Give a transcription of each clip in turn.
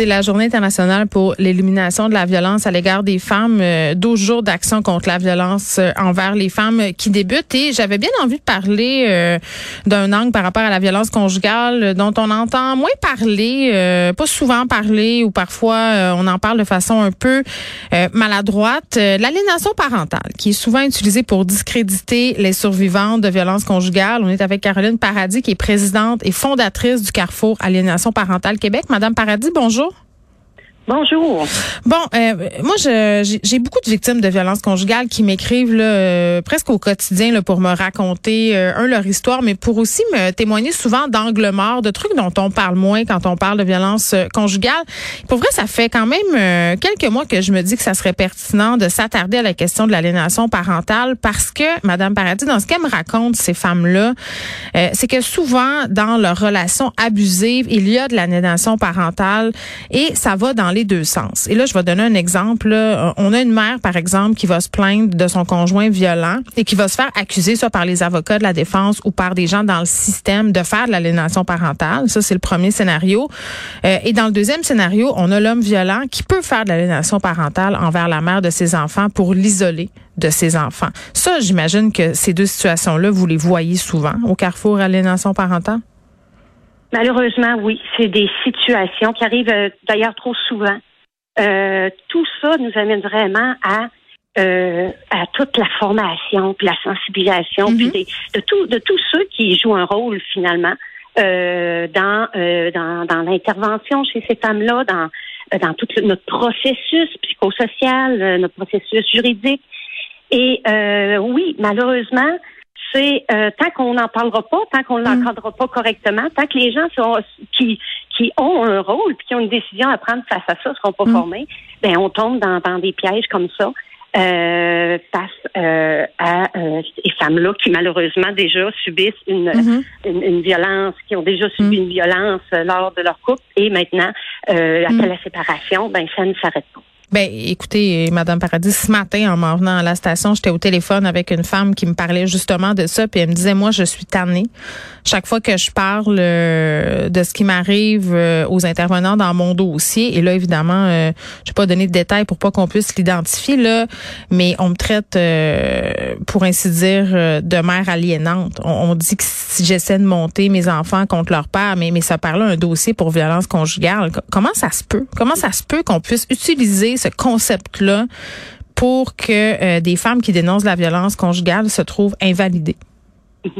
C'est la journée internationale pour l'élimination de la violence à l'égard des femmes. Euh, 12 jours d'action contre la violence euh, envers les femmes qui débutent. Et j'avais bien envie de parler euh, d'un angle par rapport à la violence conjugale euh, dont on entend moins parler, euh, pas souvent parler ou parfois euh, on en parle de façon un peu maladroite. L'aliénation parentale qui est souvent utilisée pour discréditer les survivantes de violences conjugales. On est avec Caroline Paradis qui est présidente et fondatrice du Carrefour Aliénation parentale Québec. Madame Paradis, bonjour. Bonjour. Bon, euh, moi, j'ai beaucoup de victimes de violences conjugales qui m'écrivent euh, presque au quotidien là, pour me raconter euh, un leur histoire, mais pour aussi me témoigner souvent d'angles morts, de trucs dont on parle moins quand on parle de violences conjugales. Pour vrai, ça fait quand même quelques mois que je me dis que ça serait pertinent de s'attarder à la question de l'aliénation parentale parce que, Madame Paradis, dans ce qu'elle me raconte ces femmes-là, c'est que souvent dans leurs relations abusives, il y a de l'aliénation parentale et ça va dans les deux sens. Et là, je vais donner un exemple. On a une mère, par exemple, qui va se plaindre de son conjoint violent et qui va se faire accuser soit par les avocats de la défense ou par des gens dans le système de faire de l'aliénation parentale. Ça, c'est le premier scénario. Euh, et dans le deuxième scénario, on a l'homme violent qui peut faire de l'aliénation parentale envers la mère de ses enfants pour l'isoler de ses enfants. Ça, j'imagine que ces deux situations-là, vous les voyez souvent au carrefour aliénation parentale? Malheureusement, oui. C'est des situations qui arrivent euh, d'ailleurs trop souvent. Euh, tout ça nous amène vraiment à euh, à toute la formation, puis la sensibilisation, puis des, de tout de tous ceux qui jouent un rôle finalement euh, dans, euh, dans dans l'intervention chez ces femmes-là, dans dans tout notre processus psychosocial, notre processus juridique. Et oui, malheureusement, c'est euh, tant qu'on n'en parlera pas, tant qu'on ne mm. l'encadrera pas correctement, tant que les gens sont, qui, qui ont un rôle puis qui ont une décision à prendre face à ça seront pas mm. formés, ben on tombe dans, dans des pièges comme ça. Euh, face euh, à euh, ces femmes-là qui malheureusement déjà subissent une, mm-hmm. une, violence, qui ont déjà subi mm. une violence lors de leur couple et maintenant après la séparation, ben ça ne s'arrête pas. Ben, écoutez, Madame Paradis, ce matin, en m'en venant à la station, j'étais au téléphone avec une femme qui me parlait justement de ça, puis elle me disait, moi, je suis tannée. Chaque fois que je parle euh, de ce qui m'arrive euh, aux intervenants dans mon dossier, et là, évidemment, euh, je vais pas donner de détails pour pas qu'on puisse l'identifier, là, mais on me traite, pour ainsi dire, de mère aliénante. On, dit que si j'essaie de monter mes enfants contre leur père, mais, mais ça parle un dossier pour violence conjugale. Comment ça se peut? Comment ça se peut qu'on puisse utiliser ce concept-là pour que euh, des femmes qui dénoncent la violence conjugale se trouvent invalidées?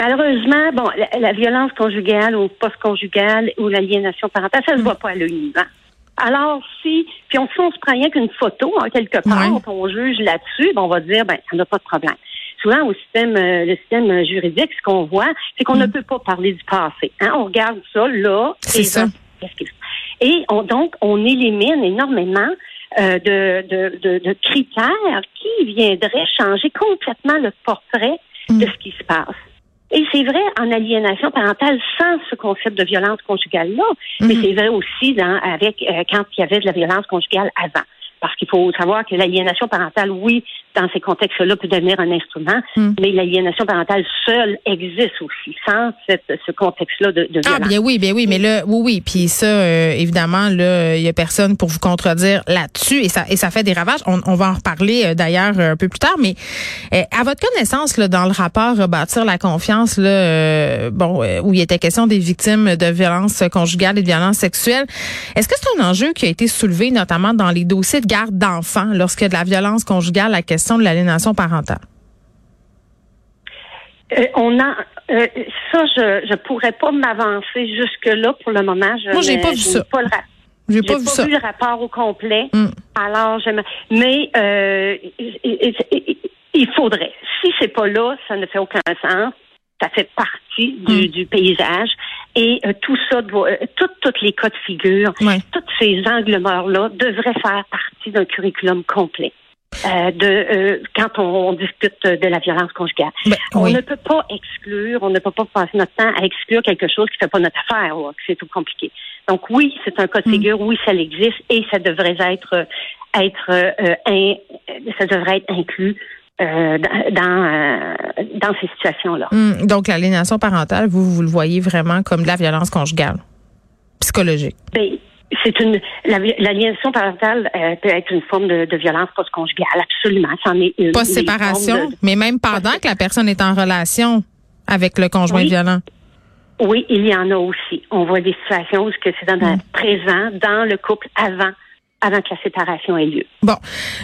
Malheureusement, bon, la, violence conjugale ou post-conjugale ou l'aliénation parentale, ça se voit pas à l'œil Alors, si, puis on, si on se prend rien qu'une photo, en quelque part, on juge là-dessus, on va dire, ben, ça n'a pas de problème. Souvent, au système, euh, le système juridique, ce qu'on voit, c'est qu'on ne mm. peut pas parler du passé. Hein? On regarde ça là. C'est ça. Et on, donc, on élimine énormément euh, de, de, de, critères qui viendraient changer complètement le portrait de mm. ce qui se passe. Et c'est vrai en aliénation parentale sans ce concept de violence conjugale-là, mais mm-hmm. c'est vrai aussi dans, avec euh, quand il y avait de la violence conjugale avant. Parce qu'il faut savoir que l'aliénation parentale, oui, dans ces contextes-là, peut devenir un instrument, hmm. mais l'aliénation parentale seule existe aussi, sans cette, ce contexte-là de, de Ah, bien oui, bien oui, mais là, oui, oui, puis ça, euh, évidemment, là, il y a personne pour vous contredire là-dessus, et ça, et ça fait des ravages. On, on va en reparler euh, d'ailleurs un peu plus tard, mais euh, à votre connaissance, là, dans le rapport Rebâtir la confiance, là, bon, où il était question des victimes de violences conjugales et de violences sexuelles, est-ce que c'est un enjeu qui a été soulevé notamment dans les dossiers de garde d'enfants a de la violence conjugale, la question de l'aliénation parentale? Euh, on a euh, ça, je ne pourrais pas m'avancer jusque là pour le moment. Je Moi, j'ai pas vu ça. j'ai pas, vu, pas vu le rapport au complet. Hmm. Alors, mais euh, il faudrait. Si c'est pas là, ça ne fait aucun sens. Ça fait partie du, hmm. paysage et tout ça, toutes les cas de figure, tous ces angles morts là devraient faire partie d'un curriculum complet. Euh, de euh, quand on, discute de la violence conjugale. Ben, on ne peut pas exclure, on ne peut pas passer notre temps à exclure quelque chose qui ne fait pas notre affaire, ou que c'est tout compliqué. Donc oui, c'est un cas de mm. figure, oui, ça existe et ça devrait être être euh, ça devrait être inclus euh, dans, euh, dans ces situations-là. Mm. donc l'aliénation parentale, vous vous le voyez vraiment comme de la violence conjugale, psychologique. Ben, c'est une l'aliénation parentale peut être une forme de, de violence post-conjugale, absolument. C'en est une. Pas séparation, mais même pendant que la personne est en relation avec le conjoint violent. Oui, il y en a aussi. On voit des situations où c'est dans le mm. présent, dans le couple avant avant que la séparation ait lieu. Bon,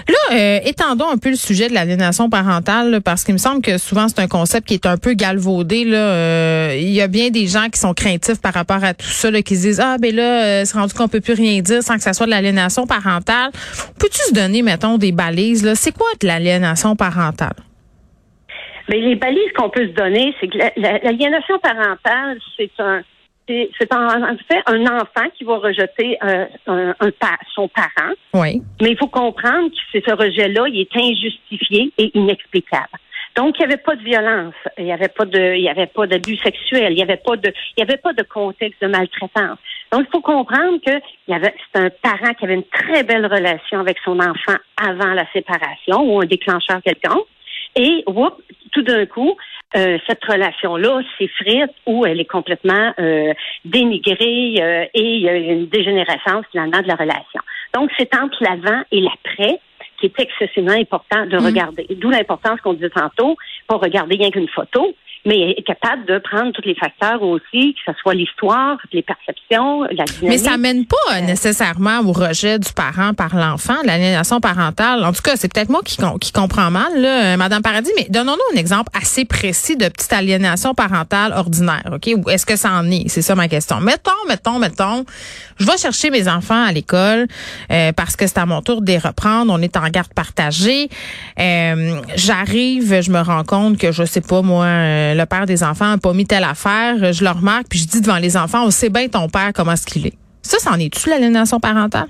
là, euh, étendons un peu le sujet de l'aliénation parentale, parce qu'il me semble que souvent c'est un concept qui est un peu galvaudé. Là, euh, il y a bien des gens qui sont craintifs par rapport à tout ça, là, qui se disent ah ben là, euh, c'est rendu qu'on peut plus rien dire sans que ça soit de l'aliénation parentale. Peux-tu se donner, mettons, des balises là? C'est quoi de l'aliénation parentale? Ben, les balises qu'on peut se donner, c'est que l'aliénation parentale, c'est un c'est en, fait un enfant qui va rejeter un, son parent. Oui. Mais il faut comprendre que ce rejet-là, il est injustifié et inexplicable. Donc, il n'y avait pas de violence, il n'y avait pas de, il y avait pas d'abus sexuel, il n'y avait pas de, il y avait pas de contexte de maltraitance. Donc, il faut comprendre que il y avait, c'est un parent qui avait une très belle relation avec son enfant avant la séparation ou un déclencheur quelconque. Et, whoop, tout d'un coup, euh, cette relation-là s'effrite ou elle est complètement euh, dénigrée euh, et il y a une dégénérescence finalement de la relation. Donc, c'est entre l'avant et l'après qui est excessivement important de mm. regarder. D'où l'importance qu'on disait tantôt, pas regarder rien qu'une photo, mais est capable de prendre tous les facteurs aussi, que ce soit l'histoire, les perceptions, la dynamique. Mais ça mène pas euh, nécessairement au rejet du parent par l'enfant, l'aliénation parentale. En tout cas, c'est peut-être moi qui, qui comprends mal, là, euh, Madame Paradis, mais donnons-nous un exemple assez précis de petite aliénation parentale ordinaire, OK? Ou est-ce que ça en est? C'est ça ma question. Mettons, mettons, mettons, je vais chercher mes enfants à l'école euh, parce que c'est à mon tour de les reprendre. On est en garde partagée. J'arrive, je me rends compte que je sais pas, moi euh, le père des enfants n'a pas mis telle affaire, je le remarque, puis je dis devant les enfants, on sait bien ton père comment est-ce qu'il est. Ça, c'en est-tu l'aliénation parentale?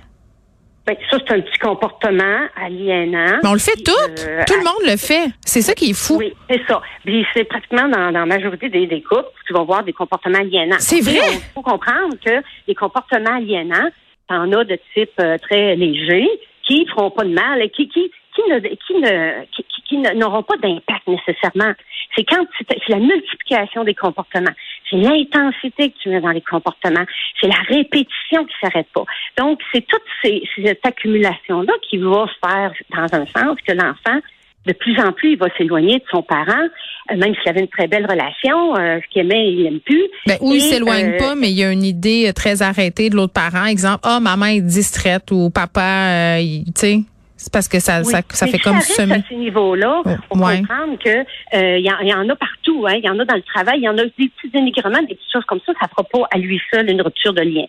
Ben, ça, c'est un petit comportement aliénant. Mais on le fait tout. Euh, tout le monde le fait. C'est ça qui est fou. Oui, c'est ça. Puis c'est pratiquement dans, la majorité des, des couples, tu vas voir des comportements aliénants. C'est vrai? Il faut comprendre que les comportements aliénants, en a de type euh, très léger, qui ne feront pas de mal et qui, qui, qui ne, qui ne, qui n'auront pas d'impact nécessairement c'est quand c'est la multiplication des comportements. C'est l'intensité que tu mets dans les comportements. C'est la répétition qui s'arrête pas. Donc, c'est toute ces, cette accumulation-là qui va faire, dans un sens, que l'enfant de plus en plus, il va s'éloigner de son parent, euh, même s'il avait une très belle relation, euh, ce qu'il aimait, il l'aime plus. Ben, ou il s'éloigne euh, pas, mais il y a une idée très arrêtée de l'autre parent. Exemple, ah, oh, maman est distraite ou papa, tu sais. C'est parce que ça, ça, ça fait comme semer. À ce niveau-là, on comprendre que euh, il y, en a partout. Hein. Il y en a dans le travail. Il y en a des petits dénigrements, des petites choses comme ça. Ça fera pas à lui seul une rupture de lien.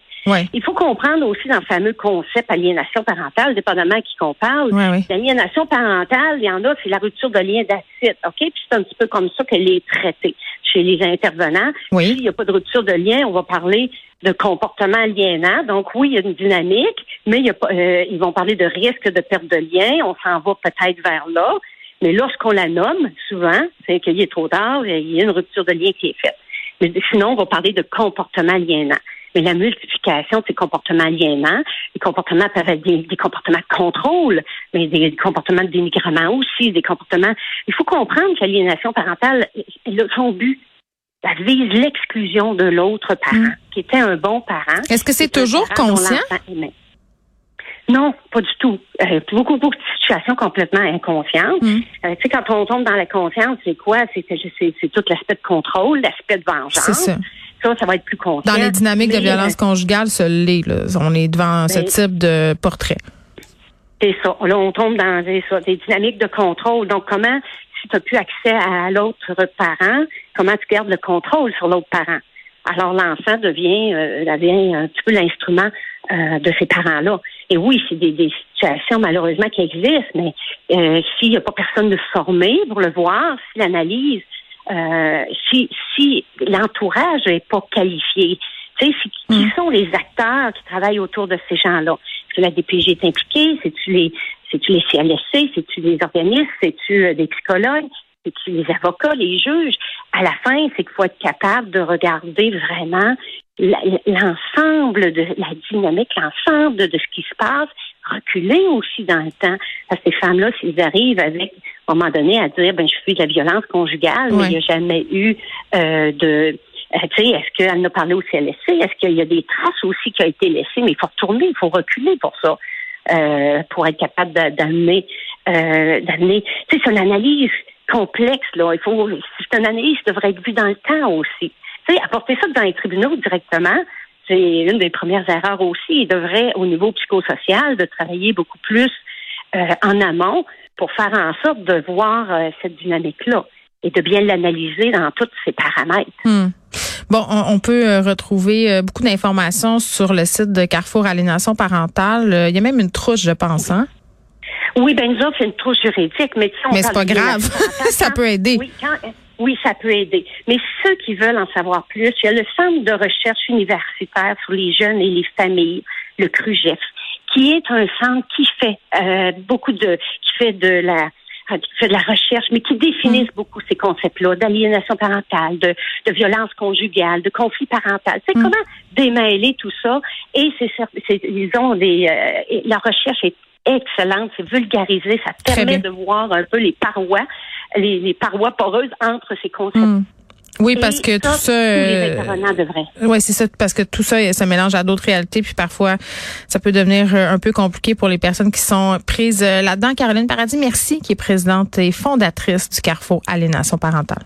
Il faut comprendre aussi dans le fameux concept aliénation parentale, dépendamment à qui qu'on parle. L'aliénation parentale, il y en a, c'est la rupture de lien d'acide. OK? Puis c'est un petit peu comme ça qu'elle est traitée chez les intervenants. S'il n'y a pas de rupture de lien, on va parler de comportement aliénant. Donc oui, il y a une dynamique, mais il y a pas, euh, ils vont parler de risque de perte de lien. On s'en va peut-être vers là. Mais lorsqu'on la nomme, souvent, c'est qu'il est trop tard, il y a une rupture de lien qui est faite. Mais sinon, on va parler de comportement aliénant. Mais la multiplication de ces comportements aliénants, les comportements peuvent être des, comportements de contrôle, mais des, comportements de dénigrement aussi, des comportements. Il faut comprendre que l'aliénation parentale, son but, elle vise l'exclusion de l'autre parent, mm. qui était un bon parent. Est-ce que c'est toujours conscient? Non, pas du tout. Euh, beaucoup, beaucoup de situations complètement inconscientes. Mm. Euh, tu sais, quand on tombe dans la conscience, c'est quoi? C'est, c'est, tout l'aspect de contrôle, l'aspect de vengeance. C'est ça. Ça, ça va être plus conscient. Dans les dynamiques de violence conjugale, ce l'est. On est devant ce type de portrait. C'est ça. Là, on tombe dans des, des dynamiques de contrôle. Donc, comment si tu n'as plus accès à l'autre parent, comment tu gardes le contrôle sur l'autre parent? Alors l'enfant devient, euh, devient un petit peu l'instrument euh, de ces parents-là. Et oui, c'est des, situations malheureusement qui existent, mais euh, s'il n'y a pas personne de formé pour le voir, si l'analyse, euh, si, si l'entourage n'est pas qualifié, tu sais, qui mm. sont les acteurs qui travaillent autour de ces gens-là? Est-ce que la DPG est impliquée? C'est-tu les, c'est-tu les CLSC? C'est-tu les organismes? C'est-tu euh, des psychologues? C'est-tu les avocats, les juges? À la fin, c'est qu'il faut être capable de regarder vraiment l'ensemble de la dynamique, l'ensemble de, ce qui se passe, reculer aussi dans le temps. Parce que ces femmes-là, s'ils arrivent avec, à un moment donné, à dire, ben, je suis de la violence conjugale, mais il n'y a jamais eu euh, de... Euh, tu sais, est-ce qu'elle a parlé au CLSC? Est-ce qu'il y a des traces aussi qui ont été laissées? Mais il faut retourner, il faut reculer pour ça, euh, pour être capable d'amener, euh, d'amener. Tu sais, c'est une analyse complexe, là. Il faut, c'est une analyse qui devrait être vue dans le temps aussi. Tu sais, apporter ça dans les tribunaux directement, c'est une des premières erreurs aussi. Il devrait, au niveau psychosocial, de travailler beaucoup plus euh, en amont pour faire en sorte de voir euh, cette dynamique-là et de bien l'analyser dans tous ses paramètres. Hmm. Bon, on, peut euh, retrouver beaucoup d'informations sur le site de Carrefour Aliénation parentale. Il y a même une trouche, je pense, hein? Oui, ben nous autres, c'est une trouche juridique, mais Mais c'est pas grave. ça peut aider. Oui, oui, ça peut aider. Mais ceux qui veulent en savoir plus, il y a le Centre de recherche universitaire sur les jeunes et les familles, le CRUGEF, qui est un centre qui fait euh, beaucoup de, qui fait de la qui fait de la recherche, mais qui définissent mm. beaucoup ces concepts-là d'aliénation parentale, de, de violence conjugale, de conflit parental. C'est mm. comment démêler tout ça. Et c'est, ils ont des, euh, la recherche est excellente, c'est vulgarisé, ça permet de voir un peu les parois les, parois poreuses entre ces concepts. Hmm. Oui, parce que tout ça. Euh, oui, c'est ça, parce que tout ça, ça mélange à d'autres réalités, puis parfois, ça peut devenir euh, un peu compliqué pour les personnes qui sont prises euh, là-dedans. Caroline Paradis, merci, qui est présidente et fondatrice du Carrefour Aliénation parentale.